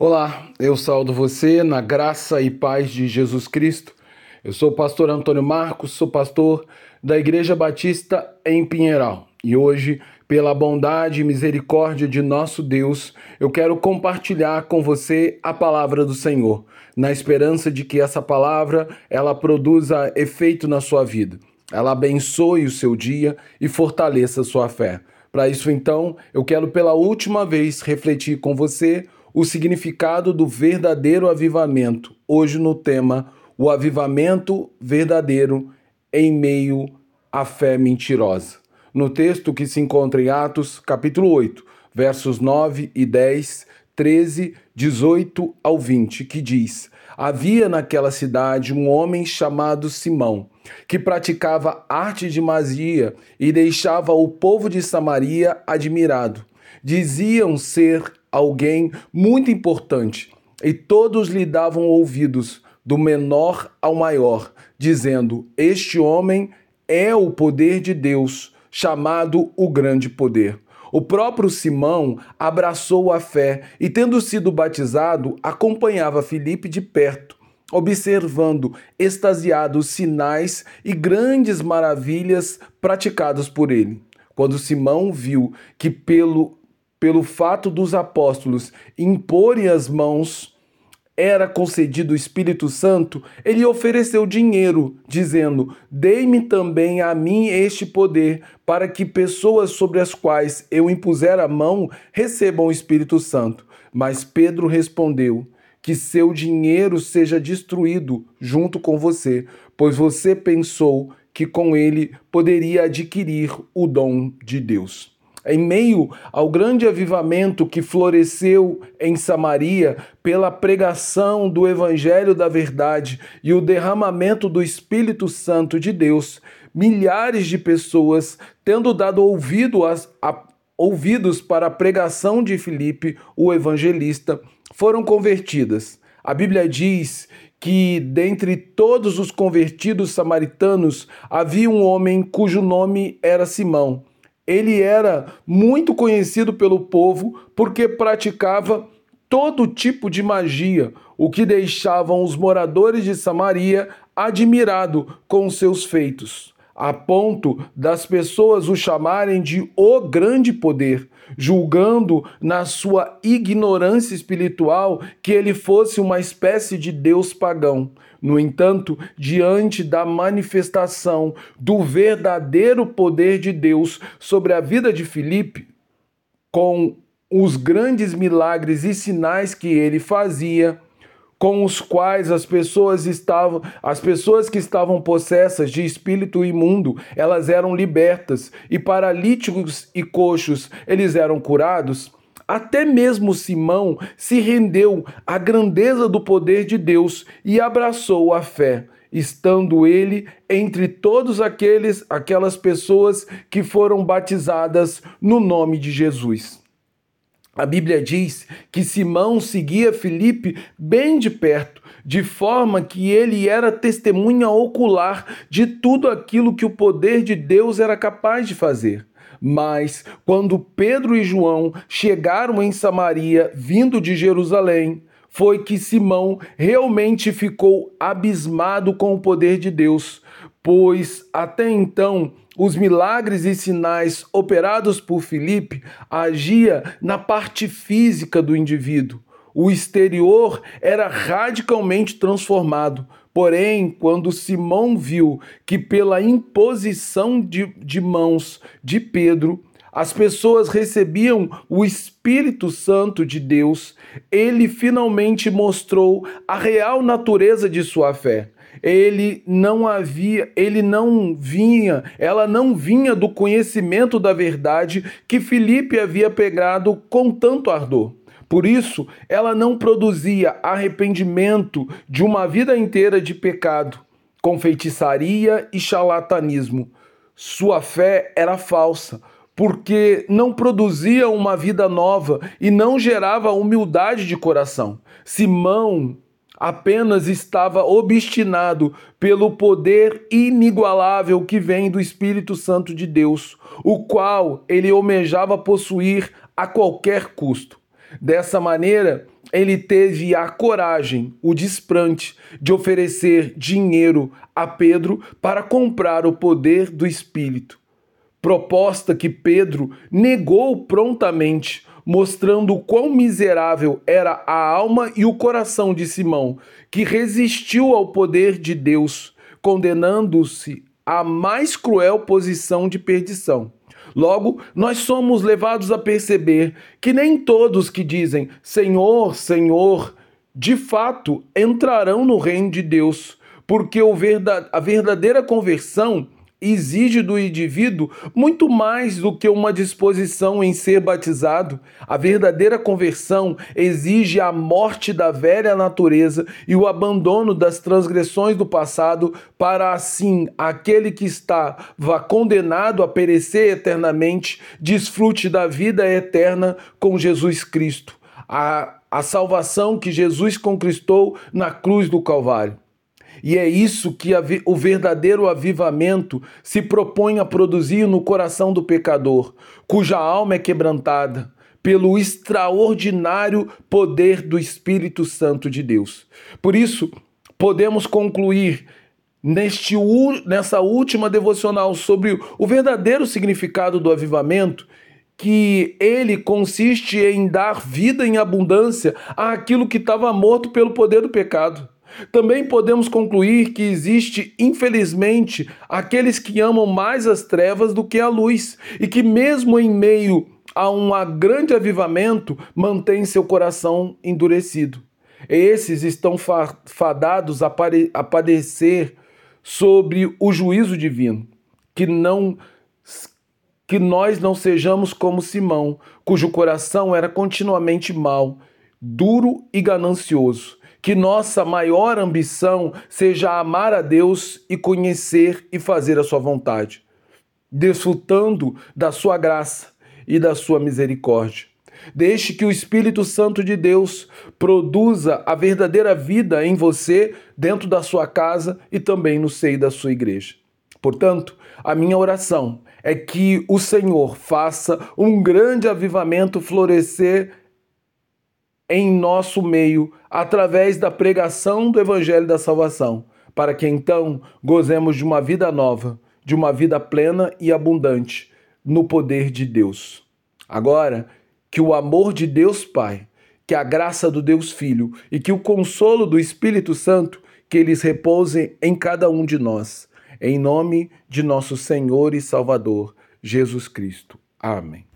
Olá, eu saldo você na graça e paz de Jesus Cristo. Eu sou o pastor Antônio Marcos, sou pastor da Igreja Batista em Pinheiral. E hoje, pela bondade e misericórdia de nosso Deus, eu quero compartilhar com você a palavra do Senhor, na esperança de que essa palavra ela produza efeito na sua vida. Ela abençoe o seu dia e fortaleça a sua fé. Para isso, então, eu quero pela última vez refletir com você o significado do verdadeiro avivamento, hoje no tema O avivamento verdadeiro em meio à fé mentirosa. No texto que se encontra em Atos, capítulo 8, versos 9 e 10, 13, 18 ao 20, que diz: Havia naquela cidade um homem chamado Simão, que praticava arte de magia e deixava o povo de Samaria admirado. Diziam ser alguém muito importante, e todos lhe davam ouvidos, do menor ao maior, dizendo: Este homem é o poder de Deus, chamado o grande poder. O próprio Simão abraçou a fé e, tendo sido batizado, acompanhava Filipe de perto, observando extasiado os sinais e grandes maravilhas praticados por ele. Quando Simão viu que pelo pelo fato dos apóstolos imporem as mãos, era concedido o Espírito Santo, ele ofereceu dinheiro, dizendo: Dei-me também a mim este poder, para que pessoas sobre as quais eu impuser a mão recebam o Espírito Santo. Mas Pedro respondeu: Que seu dinheiro seja destruído junto com você, pois você pensou que com ele poderia adquirir o dom de Deus em meio ao grande avivamento que floresceu em Samaria pela pregação do Evangelho da Verdade e o derramamento do Espírito Santo de Deus, milhares de pessoas, tendo dado ouvido a, ouvidos para a pregação de Filipe, o evangelista, foram convertidas. A Bíblia diz que dentre todos os convertidos samaritanos havia um homem cujo nome era Simão ele era muito conhecido pelo povo porque praticava todo tipo de magia, o que deixavam os moradores de Samaria admirados com seus feitos, a ponto das pessoas o chamarem de o grande poder, julgando na sua ignorância espiritual que ele fosse uma espécie de deus pagão. No entanto, diante da manifestação do verdadeiro poder de Deus sobre a vida de Filipe, com os grandes milagres e sinais que ele fazia, com os quais as pessoas estavam, as pessoas que estavam possessas de espírito imundo, elas eram libertas, e paralíticos e coxos, eles eram curados. Até mesmo Simão se rendeu à grandeza do poder de Deus e abraçou a fé, estando ele entre todos aqueles aquelas pessoas que foram batizadas no nome de Jesus. A Bíblia diz que Simão seguia Filipe bem de perto, de forma que ele era testemunha ocular de tudo aquilo que o poder de Deus era capaz de fazer. Mas quando Pedro e João chegaram em Samaria, vindo de Jerusalém, foi que Simão realmente ficou abismado com o poder de Deus, pois até então os milagres e sinais operados por Filipe agia na parte física do indivíduo. O exterior era radicalmente transformado, Porém, quando Simão viu que pela imposição de, de mãos de Pedro, as pessoas recebiam o Espírito Santo de Deus, ele finalmente mostrou a real natureza de sua fé. Ele não havia, ele não vinha, ela não vinha do conhecimento da verdade que Filipe havia pegado com tanto ardor. Por isso, ela não produzia arrependimento de uma vida inteira de pecado, com feitiçaria e charlatanismo. Sua fé era falsa, porque não produzia uma vida nova e não gerava humildade de coração. Simão apenas estava obstinado pelo poder inigualável que vem do Espírito Santo de Deus, o qual ele almejava possuir a qualquer custo. Dessa maneira, ele teve a coragem, o desprante de oferecer dinheiro a Pedro para comprar o poder do Espírito. Proposta que Pedro negou prontamente, mostrando o quão miserável era a alma e o coração de Simão, que resistiu ao poder de Deus, condenando-se à mais cruel posição de perdição. Logo, nós somos levados a perceber que nem todos que dizem Senhor, Senhor, de fato entrarão no reino de Deus, porque a verdadeira conversão exige do indivíduo muito mais do que uma disposição em ser batizado. A verdadeira conversão exige a morte da velha natureza e o abandono das transgressões do passado, para assim aquele que estava condenado a perecer eternamente desfrute da vida eterna com Jesus Cristo. A, a salvação que Jesus conquistou na cruz do Calvário. E é isso que o verdadeiro avivamento se propõe a produzir no coração do pecador, cuja alma é quebrantada pelo extraordinário poder do Espírito Santo de Deus. Por isso, podemos concluir neste, nessa última devocional sobre o verdadeiro significado do avivamento que ele consiste em dar vida em abundância àquilo que estava morto pelo poder do pecado. Também podemos concluir que existe, infelizmente, aqueles que amam mais as trevas do que a luz e que, mesmo em meio a um grande avivamento, mantêm seu coração endurecido. Esses estão fadados a, a padecer sobre o juízo divino, que não que nós não sejamos como Simão, cujo coração era continuamente mau, duro e ganancioso que nossa maior ambição seja amar a Deus e conhecer e fazer a Sua vontade, desfrutando da Sua graça e da Sua misericórdia. Deixe que o Espírito Santo de Deus produza a verdadeira vida em você, dentro da sua casa e também no seio da sua igreja. Portanto, a minha oração é que o Senhor faça um grande avivamento florescer em nosso meio através da pregação do Evangelho da Salvação, para que então gozemos de uma vida nova, de uma vida plena e abundante no poder de Deus. Agora, que o amor de Deus Pai, que a graça do Deus Filho e que o consolo do Espírito Santo que eles repousem em cada um de nós. Em nome de nosso Senhor e Salvador, Jesus Cristo. Amém.